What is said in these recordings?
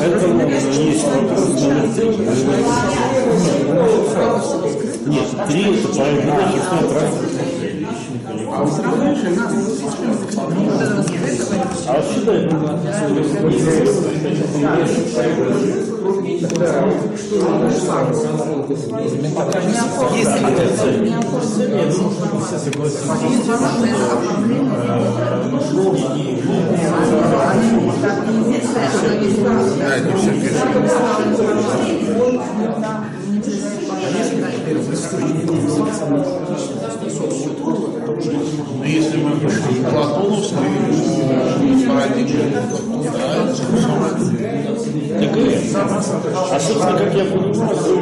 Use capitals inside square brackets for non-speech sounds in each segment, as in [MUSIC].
Это есть вопрос. Нет, три это правильно, транспортная а отсюда это Да, не все Но если мы пришли к Платоновской парадигме, да, это Так и А собственно, как я понимаю,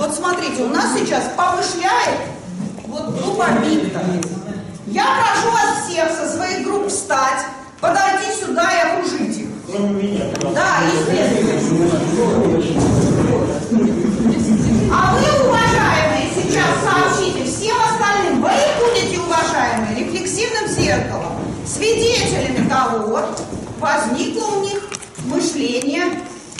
Вот смотрите, у нас сейчас помышляет вот группа Виктор. Я прошу вас всех со своих групп встать, подойти сюда и окружить их. Кроме меня. Да, естественно. А вы, уважаемые, сейчас сообщите всем остальным, вы будете, уважаемые, рефлексивным зеркалом, свидетелями того, возникло у них мышление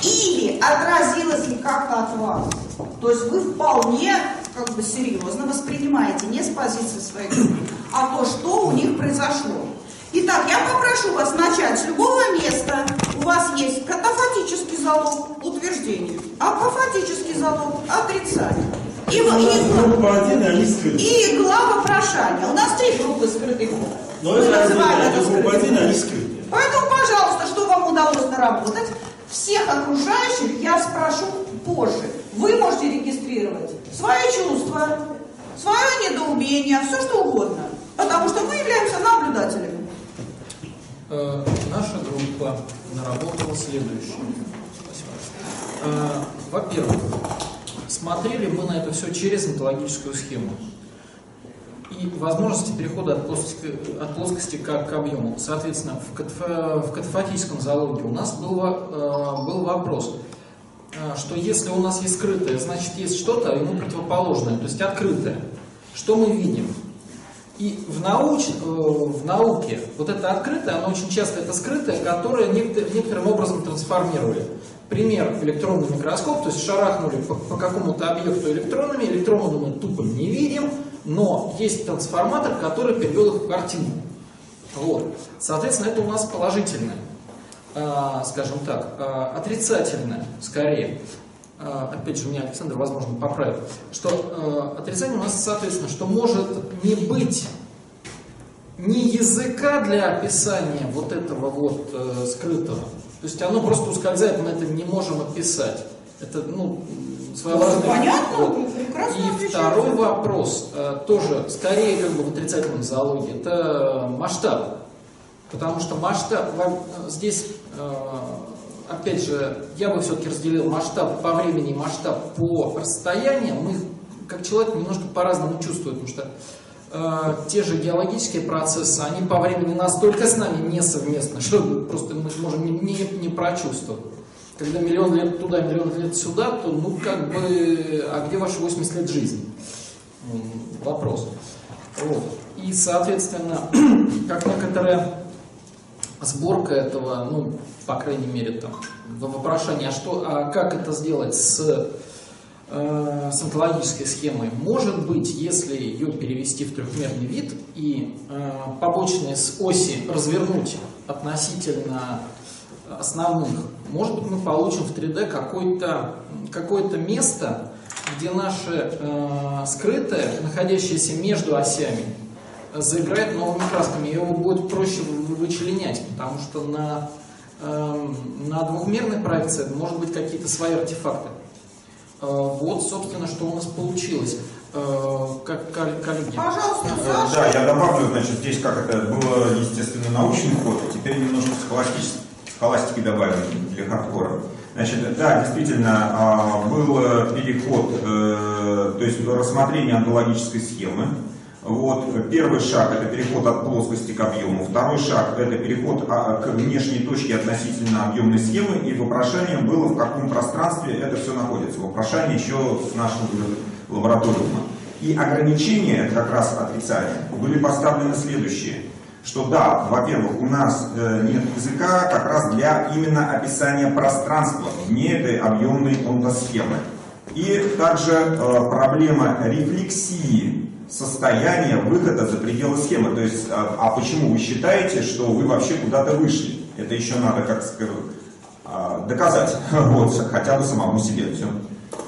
или отразилось ли как-то от вас. То есть вы вполне как бы серьезно воспринимаете не с позиции своей группы, а то, что у них произошло. Итак, я попрошу вас начать с любого места. У вас есть катафатический залог утверждение, апофатический залог отрицание. И, и, Группа один, они скрыты. и глава прошания. У нас три группы скрытых. Но Мы это называем отдельно, это это группа скрытыми. один, они скрыты. Поэтому, пожалуйста, что вам удалось наработать, всех окружающих я спрошу позже. Вы можете регистрировать свои чувства, свое недоумение, все что угодно. Потому что мы являемся наблюдателями. Э, Наша группа наработала следующее. Э, Во-первых, смотрели мы на это все через методологическую схему. И возможности перехода от плоскости, от плоскости к, к объему. Соответственно, в, в катафатическом залоге у нас был, э, был вопрос, что если у нас есть скрытое, значит есть что-то ему противоположное, то есть открытое. Что мы видим? И в, науч, э, в науке вот это открытое, оно очень часто это скрытое, которое некотор- некоторым образом трансформировали. Пример электронный микроскоп, то есть шарахнули по, по какому-то объекту электронами, электроны мы тупо не видим, но есть трансформатор, который перевел их в картинку. Вот. Соответственно, это у нас положительное, А, скажем так, а, отрицательное скорее. А, опять же, меня Александр, возможно, поправит, что э, отрицание у нас, соответственно, что может не быть ни языка для описания вот этого вот э, скрытого. То есть оно просто ускользает, мы это не можем описать. Это, ну, своеобразный... Понятно? Вот. Сразу И второй вопрос, э, тоже скорее как бы в отрицательном залоге, это масштаб. Потому что масштаб, здесь, э, опять же, я бы все-таки разделил масштаб по времени масштаб по расстоянию. Мы, как человек, немножко по-разному чувствуем, потому что э, те же геологические процессы, они по времени настолько с нами несовместны, что просто мы можем не, не, не прочувствовать. Когда миллион лет туда, миллион лет сюда, то ну как бы, а где ваши 80 лет жизни? Вопрос. Вот. И, соответственно, [CLEARS THROAT] как некоторая сборка этого, ну, по крайней мере, там, в вопрошании, а что, а как это сделать с, э, с онтологической схемой? Может быть, если ее перевести в трехмерный вид и э, побочные с оси развернуть относительно основных, может быть, мы получим в 3D какое-то какое место, где наше э, скрытое, находящееся между осями, заиграет новыми красками, его будет проще вы- вычленять, потому что на, эм, на двухмерной проекции может быть какие-то свои артефакты. Э, вот, собственно, что у нас получилось. Э, как кол- коллеги. Пожалуйста, Э, Саша. Да, я добавлю, значит, здесь как это было, естественно, научный ход, а теперь немножко схоластич- схоластики добавим для хардкора. Значит, да, действительно, а, был э, переход, э, то есть рассмотрение онтологической схемы. Вот, первый шаг это переход от плоскости к объему, второй шаг это переход а, к внешней точке относительно объемной схемы, и вопрошание было, в каком пространстве это все находится. Вопрошание еще с нашего лабораториума. И ограничения, это как раз отрицания, были поставлены следующие. Что да, во-первых, у нас э, нет языка как раз для именно описания пространства вне этой объемной онтосхемы. И также э, проблема рефлексии состояния выхода за пределы схемы. То есть, а, а почему вы считаете, что вы вообще куда-то вышли? Это еще надо, как скажу, а, доказать, [LAUGHS] вот, хотя бы самому себе. Все.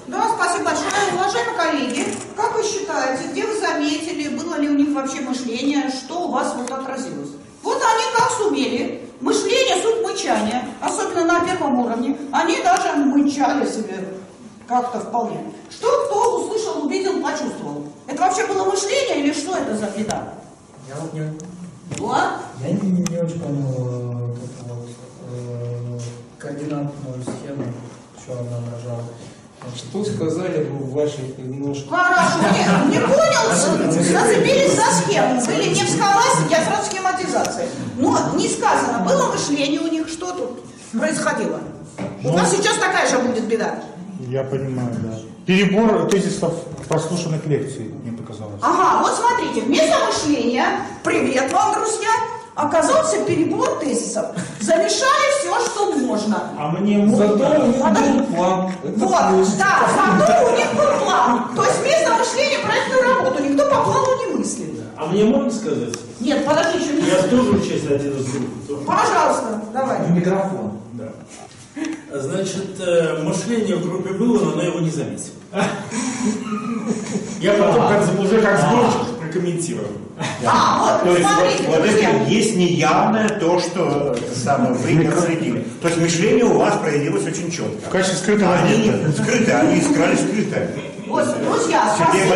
Да, спасибо большое. Уважаемые коллеги, как вы считаете, где вы заметили, было ли у них вообще мышление, что у вас вот отразилось? Вот они как сумели. Мышление, суть мычания, особенно на первом уровне, они даже мычали себе как-то вполне. Что кто услышал, увидел, почувствовал? Это вообще было мышление или что это за беда? Я вот не, Вот. я не, не очень понял э, вот э, координатную схему, что она отражала. Что сказали бы в ваших немножко... Хорошо, не, не понял, [LAUGHS] зацепились за схему, были не в схоластике, а сразу схематизация. Но не сказано, было мышление у них, что тут происходило. У нас сейчас такая же будет беда. Я понимаю, да. Перебор тезисов прослушанных лекций, мне показалось. Ага, вот смотрите, вместо мышления, привет вам, друзья, оказался перебор тезисов. Замешали все, что можно. А мне Зато у них был план. Это Вот, плюс. да, зато у них был план. То есть вместо мышления проектную работу никто по плану не мыслит. А мне можно сказать? Нет, подожди, еще не... Я тоже учусь один из групп. Пожалуйста, давай. В микрофон. Значит, э, мышление в группе было, но она его не заметила. Я потом как, уже как сборщик прокомментирую. А, То вот, есть смотрите, вот, вот это есть неявное то, что самое, вы не отследили. То есть мышление у вас проявилось очень четко. В качестве скрытого Они объекта. не скрыты, они искали скрытое. Вот, друзья, Сергей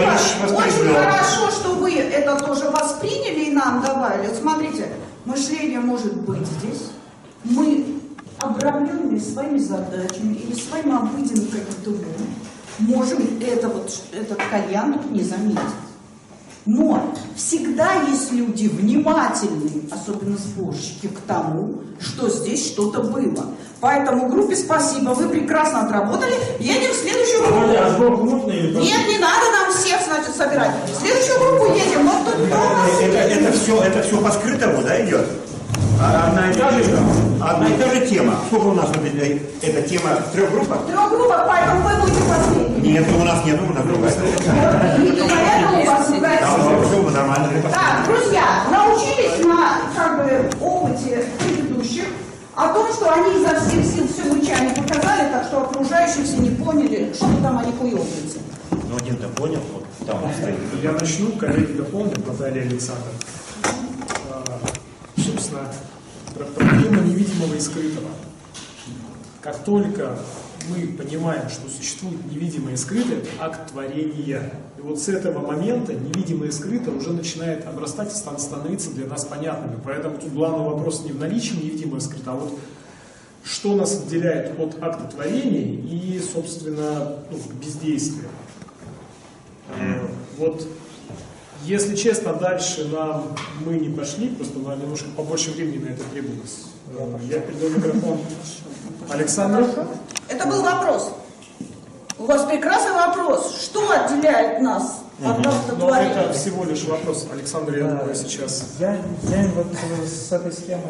спасибо. Очень хорошо, что вы это тоже восприняли и нам добавили. Вот смотрите, мышление может быть здесь. Мы, обрамленные своими задачами или своим обыденным каким-то умом, можем это вот, этот кальян тут не заметить. Но всегда есть люди внимательные, особенно сборщики, к тому, что здесь что-то было. Поэтому группе спасибо, вы прекрасно отработали. Едем в следующую группу. А сборку можно или потом? Нет, не надо нам всех, значит, собирать. В следующую группу едем. Вот тут кто у нас Это, это все, это все по скрытому, да, идет? А Одна и та же, одна и та же тема. Сколько у нас вот эта, эта тема в трех группах? В трех группах, поэтому вы будете последними. Нет, у нас нет, у нас другая. Поэтому у вас другая Там тема. все нормально. Так, друзья, научились на как бы опыте предыдущих о том, что они изо всех сил все мычание показали, так что окружающие все не поняли, что там они хуёваются. Ну, один-то понял, вот там стоит. Я начну, коллеги дополнят, Наталья Александр. А, Собственно, про- проблема невидимого и скрытого. Как только мы понимаем, что существует невидимое и скрытое, это акт творения. И вот с этого момента невидимое и скрытое уже начинает обрастать и стан- становиться для нас понятными. Поэтому тут главный вопрос не в наличии невидимого и скрытого, а вот что нас отделяет от акта творения и, собственно, ну, бездействия. Вот, если честно, дальше нам мы не пошли, просто нам немножко побольше времени на это требовалось. Э, Я передаю микрофон Александру. Это был вопрос. У вас прекрасный вопрос. Что отделяет нас от Но автотворения? это всего лишь вопрос. Александр, я думаю, сейчас. Я, я вот э, с этой схемой,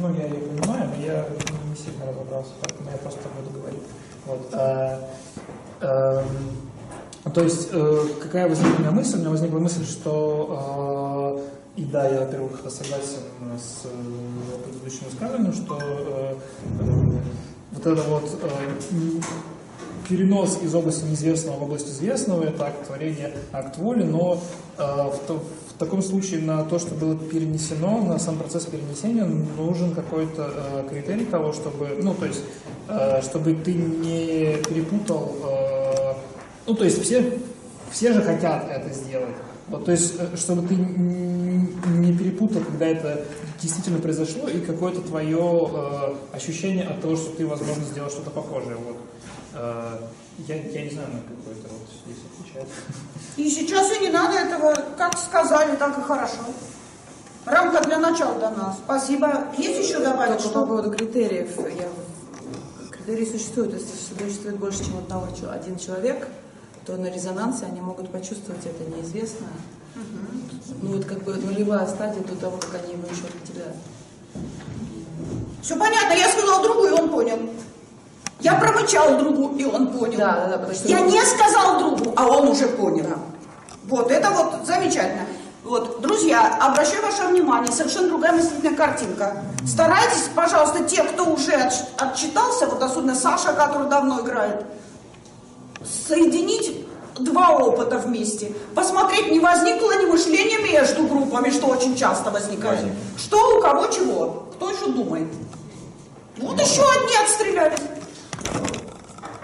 ну, я ее понимаю, но я не сильно разобрался, поэтому я просто буду говорить. Вот. а, эм, то есть, э, какая возникла у меня мысль? У меня возникла мысль, что э, и да, я, во-первых, согласен с э, предыдущим высказыванием, что вот это вот перенос из области неизвестного в область известного, это акт творения, акт воли, но э, в, в таком случае на то, что было перенесено, на сам процесс перенесения нужен какой-то критерий того, чтобы, ну, то есть, чтобы ты не перепутал, ну, то есть все, все же хотят это сделать. Вот, то есть, э, чтобы ты не перепутал, когда это действительно произошло, и какое-то твое э, ощущение от того, что ты, возможно, сделал что-то похожее. Вот. Э, я, я не знаю, на какой это вот здесь отвечает. И сейчас и не надо этого, как сказали, так и хорошо. Рамка для начала дана. Спасибо. Есть еще добавить Только по что? поводу критериев. Я... Критерии существуют. Если существует больше, чем одного, один человек, то на резонансе они могут почувствовать это неизвестное. Ну вот как бы нулевая стадия до того, как они его еще определяют. Все понятно, я сказал другу, и он понял. Я промычал другу, и он понял. Да, да, да, потому что- Я не сказал другу, а он уже понял. Вот, это вот замечательно. Вот, друзья, обращаю ваше внимание, совершенно другая мыслительная картинка. Старайтесь, пожалуйста, те, кто уже отч- отчитался, вот особенно Саша, который давно играет, соединить два опыта вместе. Посмотреть, не возникло ли мышление между группами, что очень часто возникает. Что у кого чего, кто еще думает. Вот еще одни отстрелялись.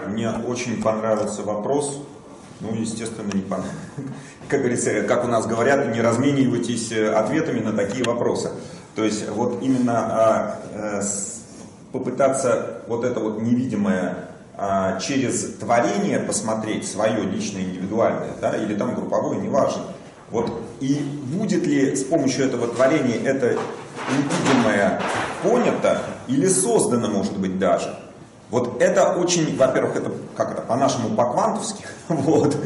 Мне очень понравился вопрос. Ну, естественно, не понравился. [LAUGHS] Как говорится, как у нас говорят, не разменивайтесь э, ответами на такие вопросы. То есть вот именно а, э, с- попытаться вот это вот невидимое а, через творение посмотреть свое личное, индивидуальное, да, или там групповое, неважно. Вот и будет ли с помощью этого творения это невидимое понято или создано, может быть, даже. Вот это очень, во-первых, это как это, по-нашему по-квантовски, [LAUGHS] вот.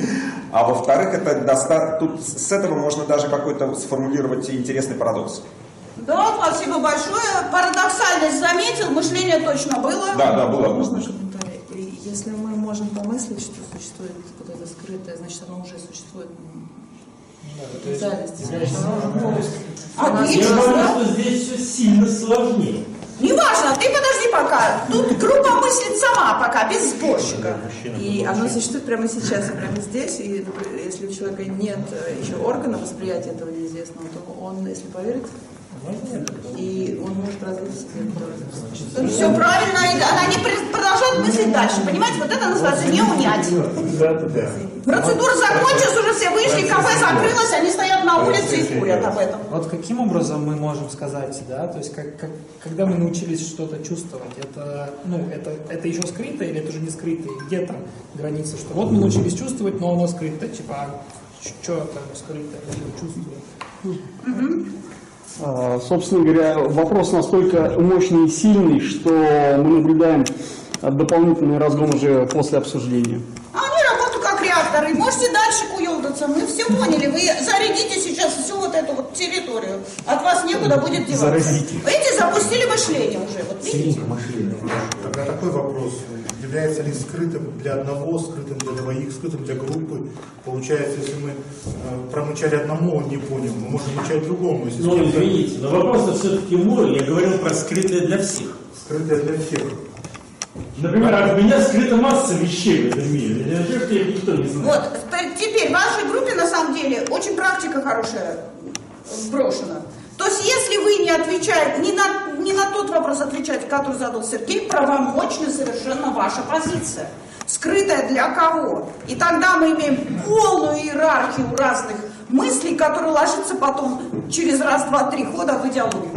А во-вторых, это доста... тут с этого можно даже какой-то сформулировать интересный парадокс. Да, спасибо большое. Парадоксальность заметил, мышление точно было. Да, да, было однозначно. Если мы можем помыслить, что существует это скрытое, значит оно уже существует. в реальности. Значит, оно уже полностью. Отлично. Я думаю, что здесь все сильно сложнее. Неважно, ты подожди пока. Тут группа мыслит сама пока, без сборщика. И оно существует прямо сейчас и прямо здесь. И если у человека нет э, еще органа восприятия этого неизвестного, то он, если поверит, и он может развиться. Все правильно, и она не пр- продолжает мыслить дальше. Понимаете, вот это называется не унять. Процедура закончилась, уже все вышли, кафе закрылось, они стоят на улице и курят об этом. Вот каким образом мы можем сказать, да, то есть как, как- когда мы научились что-то чувствовать, это, ну, это, это еще скрыто или это уже не скрыто, и где там граница, что вот мы научились чувствовать, но оно скрыто, типа, а что там скрыто. А, Собственно говоря, вопрос настолько мощный и сильный, что мы наблюдаем а, дополнительный разгон уже после обсуждения. А они работают как реакторы. Можете дальше куелдаться. Мы все поняли. Вы зарядите сейчас всю вот эту вот территорию. От вас некуда будет деваться. Заразите. Видите, запустили мышление уже. Вот видите? Тогда такой вопрос. Является ли скрытым для одного, скрытым для двоих, скрытым для группы? Получается, если мы э, промычали одному, он не понял, мы можем мычать другому. Если Ну, извините, но вопрос все-таки мой. Я говорил про скрытое для всех. Скрытое для всех. Например, от меня скрыта масса вещей в этом мире. Неужели их никто не знает? Вот, теперь в вашей группе на самом деле очень практика хорошая вброшена. То есть, если вы не отвечаете, не, на- не на тот вопрос отвечаете, который задал Сергей, правомочна совершенно ваша позиция. Скрытая для кого? И тогда мы имеем полную иерархию разных мыслей, которые ложатся потом через раз, два, три хода в идеологию.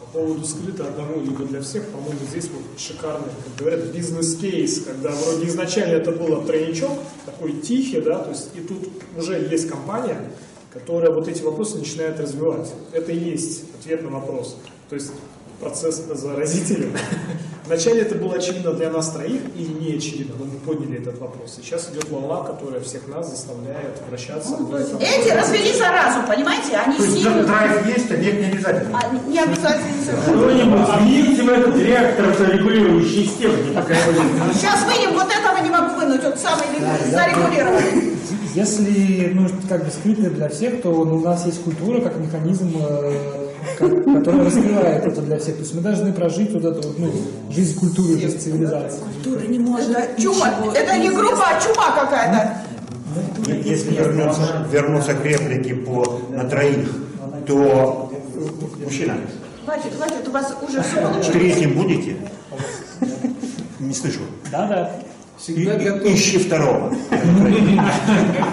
По поводу скрыто одного либо для всех, по-моему, здесь вот шикарный, как говорят, бизнес-кейс, когда вроде изначально это было тройничок, такой тихий, да, то есть и тут уже есть компания, которая вот эти вопросы начинает развивать. Это и есть ответ на вопрос. То есть процесс заразителен. Вначале это было очевидно для нас троих или не очевидно, но мы подняли этот вопрос. Сейчас идет волна, которая всех нас заставляет вращаться. этом. Эти развели заразу, понимаете? Они То есть драйв есть, а нет не обязательно. А, Не обязательно. Кто-нибудь в этот реактор регулирующий систему. не такая вот. Сейчас вынем, вот этого не могу вынуть, он самый зарегулированный. Если, ну, как бы скрытое для всех, то ну, у нас есть культура как механизм, э, который раскрывает это для всех. То есть мы должны прожить вот эту вот, ну, жизнь культуры, жизнь цивилизации. Культура не может Это чума, это не группа, а чума какая-то. Если вернуться, вернуться к реплике по на троих, то мужчина, Хватит, хватит, у вас уже все получилось. третьим будете? Не слышу. Да-да. И- и- ищи второго.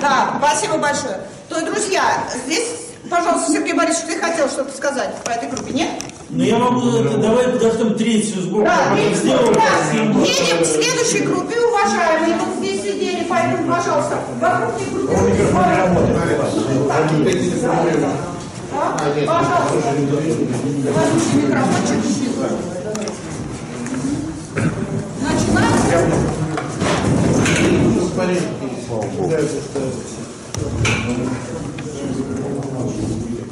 Да, спасибо большое. То друзья, здесь, пожалуйста, Сергей Борисович, ты хотел что-то сказать по этой группе, нет? Ну я могу, это, давай подождем третью сборку. Да, а видите, сделаем да. Едем к следующей группе, уважаемые. Вот здесь сидели, поэтому, пожалуйста, вокруг них группы. Да, Пожалуйста. Возьмите микрофончик. Начинаем.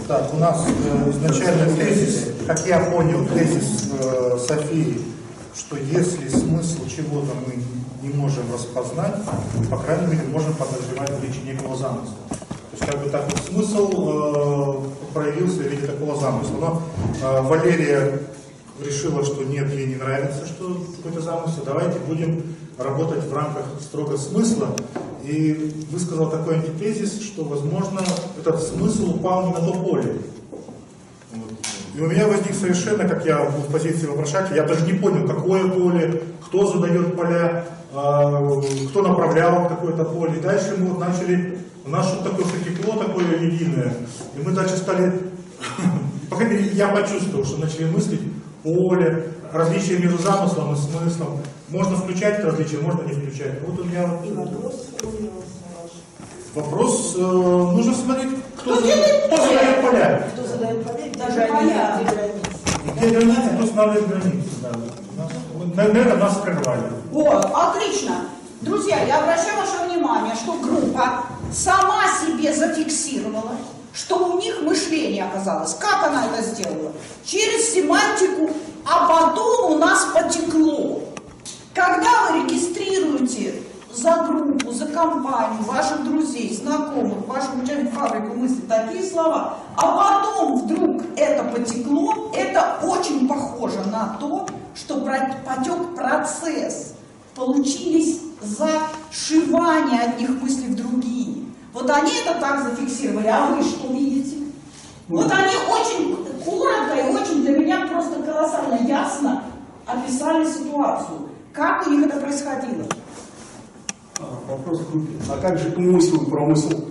Так, у нас э, изначально тезис, как я понял, тезис э, Софии, что если смысл чего-то мы не можем распознать, по крайней мере, можем подозревать наличие некого замысла. То есть как бы так смысл э, проявился в виде такого замысла. Но э, Валерия решила, что нет, ей не нравится, что какой-то замысел. Давайте будем работать в рамках строго смысла. И высказал такой антитезис, что, возможно, этот смысл упал не на то поле. Вот. И у меня возник совершенно, как я в позиции вопрошателя, я даже не понял, какое поле, кто задает поля, а, кто направлял какое-то поле. И дальше мы вот начали, у нас что-то такое тепло такое единое. И мы дальше стали, [LAUGHS] по крайней мере, я почувствовал, что начали мыслить поле, различия между замыслом и смыслом. Можно включать это различие, можно не включать. Вот у меня вот вопрос, э, нужно смотреть, кто, за- кто задает поля. Кто задает поля, Даже поля. Где границы, кто устанавливает границы. Да. Нас- вот, Наверное, нас прервали. О, отлично. Друзья, я обращаю ваше внимание, что группа сама себе зафиксировала, что у них мышление оказалось. Как она это сделала? Через семантику, а потом у нас потекло. Когда вы регистрируете за группу, за компанию, ваших друзей, знакомых, вашу учебную фабрику мысли такие слова, а потом вдруг это потекло, это очень похоже на то, что потек процесс. Получились зашивания одних мыслей в другие. Вот они это так зафиксировали, а вы что видите? Вот они очень коротко и очень для меня просто колоссально ясно описали ситуацию. Как у них это происходило? Вопрос в группе. А как же умысел и промысел?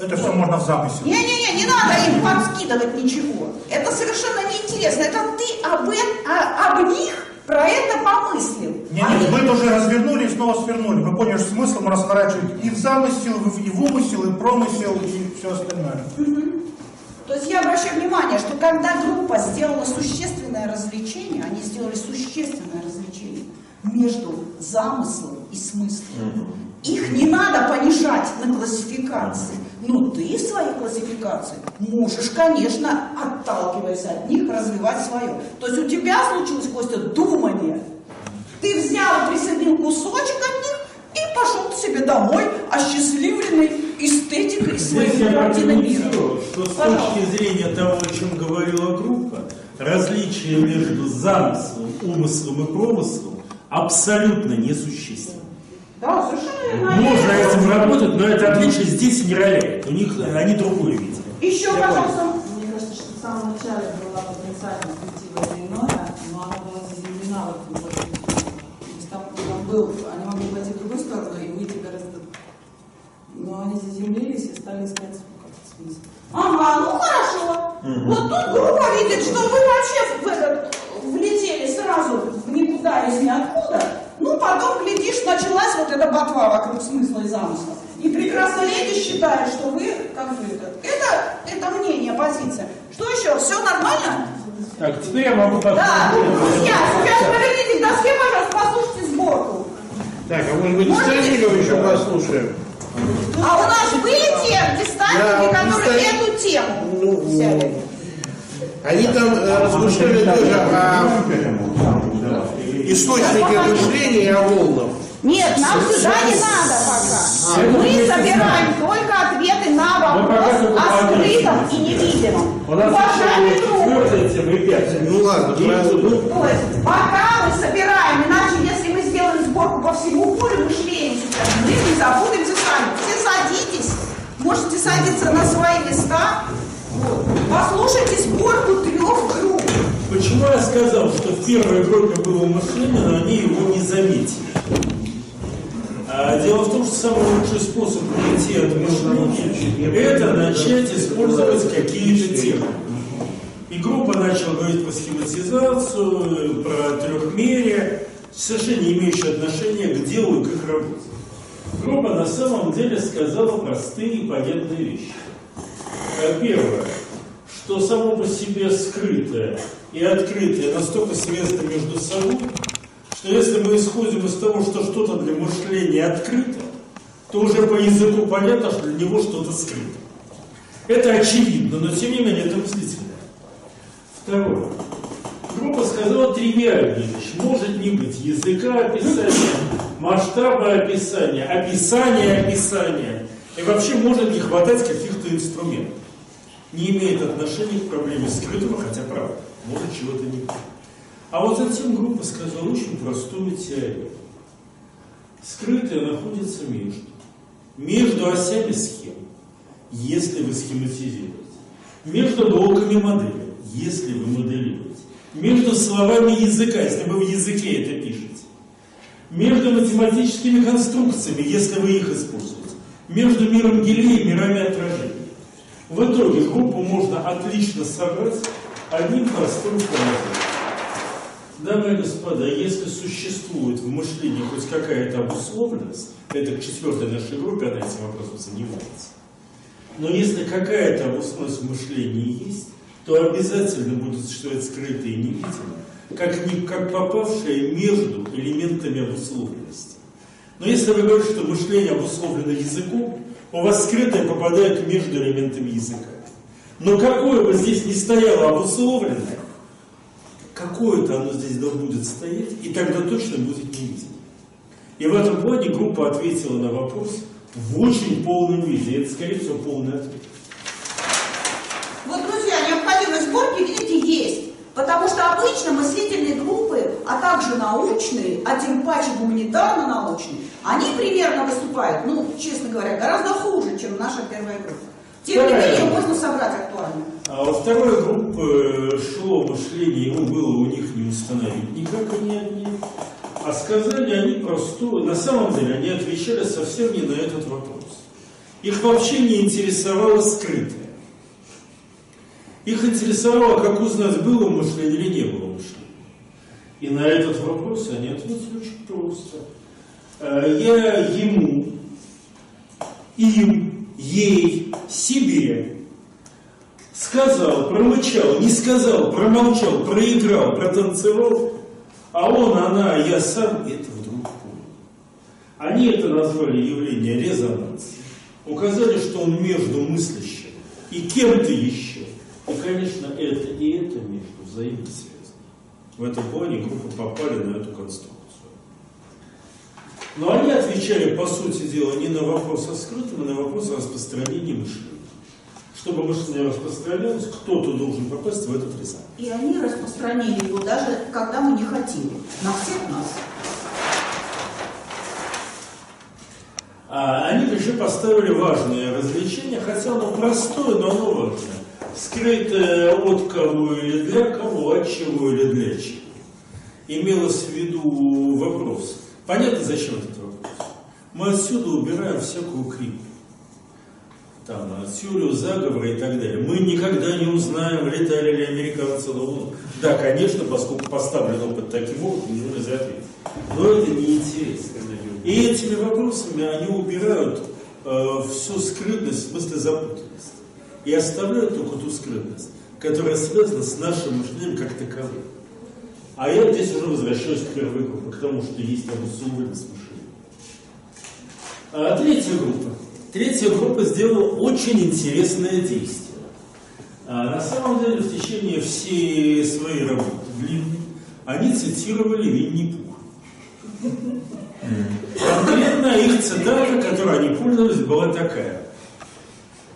Это все можно в замысле. Не-не-не, не надо им подскидывать ничего. Это совершенно неинтересно. Это ты об, а- об них про это помыслил. Не, не, мы это уже развернули и снова свернули. Мы поняли, что смысл можно сворачивать и в замысел, и в- и в умысел, и промысел, и все остальное. То есть я обращаю внимание, что когда группа сделала существенное развлечение, они сделали существенное развлечение между замыслом и смыслом. Их не надо понижать на классификации. Но ты в своей классификации можешь, конечно, отталкиваясь от них, развивать свое. То есть у тебя случилось, Костя, думание. Ты взял, присоединил кусочек от них и пошел к себе домой, осчастливленный эстетикой Здесь своего я картины мира. что с Пожалуйста. точки зрения того, о чем говорила группа, различие между замыслом, умыслом и промыслом абсолютно несущественно. Да, совершенно верно. Можно этим работать, но это отличие здесь не роляет. У них они другое видят. Еще, пожалуйста. Мне кажется, что самом начале была потенциально перспектива иное, но она была заземлена в был, они могли пойти в другую сторону и выйти гораздо... Но они заземлились и стали искать смысл. Ага, ну хорошо. Вот тут группа видит, что вы вообще в этот влетели сразу в никуда из ниоткуда. Ну, потом, глядишь, началась вот эта ботва вокруг смысла и замысла. И прекрасно леди считает, что вы как бы это. Это, это мнение, позиция. Что еще? Все нормально? Так, теперь я могу Да, друзья, сейчас поверните к доске, пожалуйста, послушайте сборку. Так, а может быть Станникова еще послушаем? А у нас были те дистантики, Да, которые дистан- эту тему Ну, взяли. Они там э, размышляли тоже о источнике мышления и о волнах. Нет, нам сюда не надо пока. Мы собираем только ответы на вопрос о скрытом и невидимом. У нас Уважаемый еще друг. Ну ладно, правильно. Ну, то есть пока мы собираем, мы сборку по всему полю мышления сейчас, мы не забудемся сами. Все садитесь, можете садиться на свои места. Вот. Послушайте сборку трех групп. Почему я сказал, что в первой группе было мышление, но они его не заметили? А, дело в том, что самый лучший способ уйти от мышления – это начать использовать какие-то темы. И группа начала говорить про схематизацию, про трехмерие, совершенно не имеющие отношения к делу и к их работе. Группа на самом деле сказала простые и понятные вещи. Первое, что само по себе скрытое и открытое настолько связано между собой, что если мы исходим из того, что что-то для мышления открыто, то уже по языку понятно, что для него что-то скрыто. Это очевидно, но тем не менее это мыслительно. Второе. Группа сказала тривиальную вещь. Может не быть языка описания, масштаба описания, описания описания. И вообще может не хватать каких-то инструментов. Не имеет отношения к проблеме скрытого, хотя правда, может чего-то не быть. А вот затем группа сказала очень простую теорему. Скрытое находится между. Между осями схем, если вы схематизируете. Между блоками модели, если вы моделируете. Между словами языка, если вы в языке это пишете. Между математическими конструкциями, если вы их используете. Между миром Гелия и мирами отражений. В итоге группу можно отлично собрать одним простым фразой. Дамы и господа, если существует в мышлении хоть какая-то обусловленность, это к четвертой нашей группе, она этим вопросом занимается. Но если какая-то обусловленность в мышлении есть, то обязательно будут существовать скрытые невидимые, как, не, как попавшие между элементами обусловленности. Но если вы говорите, что мышление обусловлено языком, у вас скрытое попадает между элементами языка. Но какое бы здесь ни стояло обусловленное, какое-то оно здесь да будет стоять, и тогда точно будет невидимо. И в этом плане группа ответила на вопрос в очень полном виде. Это, скорее всего, полный ответ. Вот, друзья, необходимость сборки, видите, есть. Потому что обычно мыслительные группы, а также научные, а тем паче гуманитарно-научные, они примерно выступают, ну, честно говоря, гораздо хуже, чем наша первая группа. Тем не менее, можно собрать актуально. А во второй группы шло мышление, его было у них не установить никак они одни. А сказали они простую, на самом деле они отвечали совсем не на этот вопрос. Их вообще не интересовало скрытое. Их интересовало, как узнать, было мышление или не было мышления. И на этот вопрос они ответили очень просто. Э, Я ему, им, ей, себе сказал, промычал, не сказал, промолчал, проиграл, протанцевал, а он, она, я сам это вдруг понял. Они это назвали явление резонанс. Указали, что он между мыслящим и кем-то еще. И, конечно, это и это между взаимно связано. В этом плане группы попали на эту конструкцию. Но они отвечали, по сути дела, не на вопрос о скрытом, а на вопрос о распространении мышления. Чтобы мышление распространялось, кто-то должен попасть в этот резонанс. И они распространили его даже, когда мы не хотели. На всех нас. А они еще поставили важное развлечение, хотя оно простое, но оно важное. Скрытое от кого или для кого, от чего или для чего. Имелось в виду вопрос. Понятно, зачем этот вопрос? Мы отсюда убираем всякую крику. Там, отсюда заговоры и так далее. Мы никогда не узнаем, летали ли американцы на Луну. Да, конечно, поскольку поставлен опыт таким образом, ничего нельзя ответить. Но это неинтересно. И этими вопросами они убирают э, всю скрытность, в смысле запутанность. И оставляют только ту скрытность, которая связана с нашим мышлением как таковым. А я здесь уже возвращаюсь к первой группе, к тому, что есть обусловленность мышления. А третья группа. Третья группа сделала очень интересное действие. А на самом деле в течение всей своей работы длинной они цитировали Винни-Пух. Конкретно их цитата, которой они пользовались, была такая.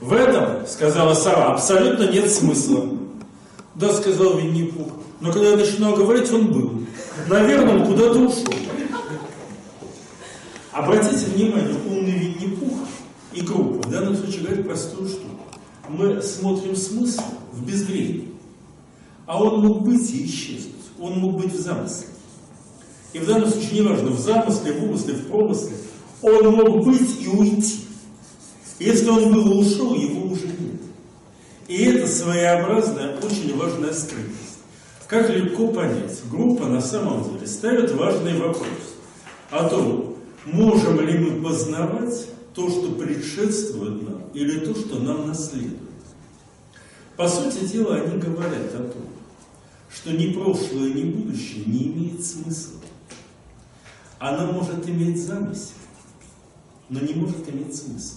В этом, сказала сова, абсолютно нет смысла. Да, сказал Винни-Пух. Но когда я начинал говорить, он был. Наверное, он куда-то ушел. Обратите внимание, умный Винни-Пух и группа в данном случае говорит простую штуку. Мы смотрим смысл в безвремени. А он мог быть и исчезнуть. Он мог быть в замысле. И в данном случае неважно, в замысле, в умысле, в промысле, он мог быть и уйти. Если он был ушел, его уже нет. И это своеобразная, очень важная скрытность. Как легко понять, группа на самом деле ставит важный вопрос о том, можем ли мы познавать то, что предшествует нам, или то, что нам наследует. По сути дела, они говорят о том, что ни прошлое, ни будущее не имеет смысла. Она может иметь замысел, но не может иметь смысл.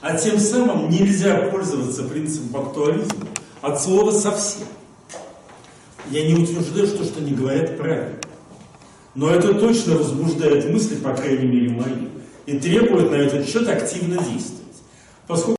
А тем самым нельзя пользоваться принципом актуализма от слова совсем. Я не утверждаю, что что не говорят правильно. Но это точно возбуждает мысли, по крайней мере, мои, и требует на этот счет активно действовать. Поскольку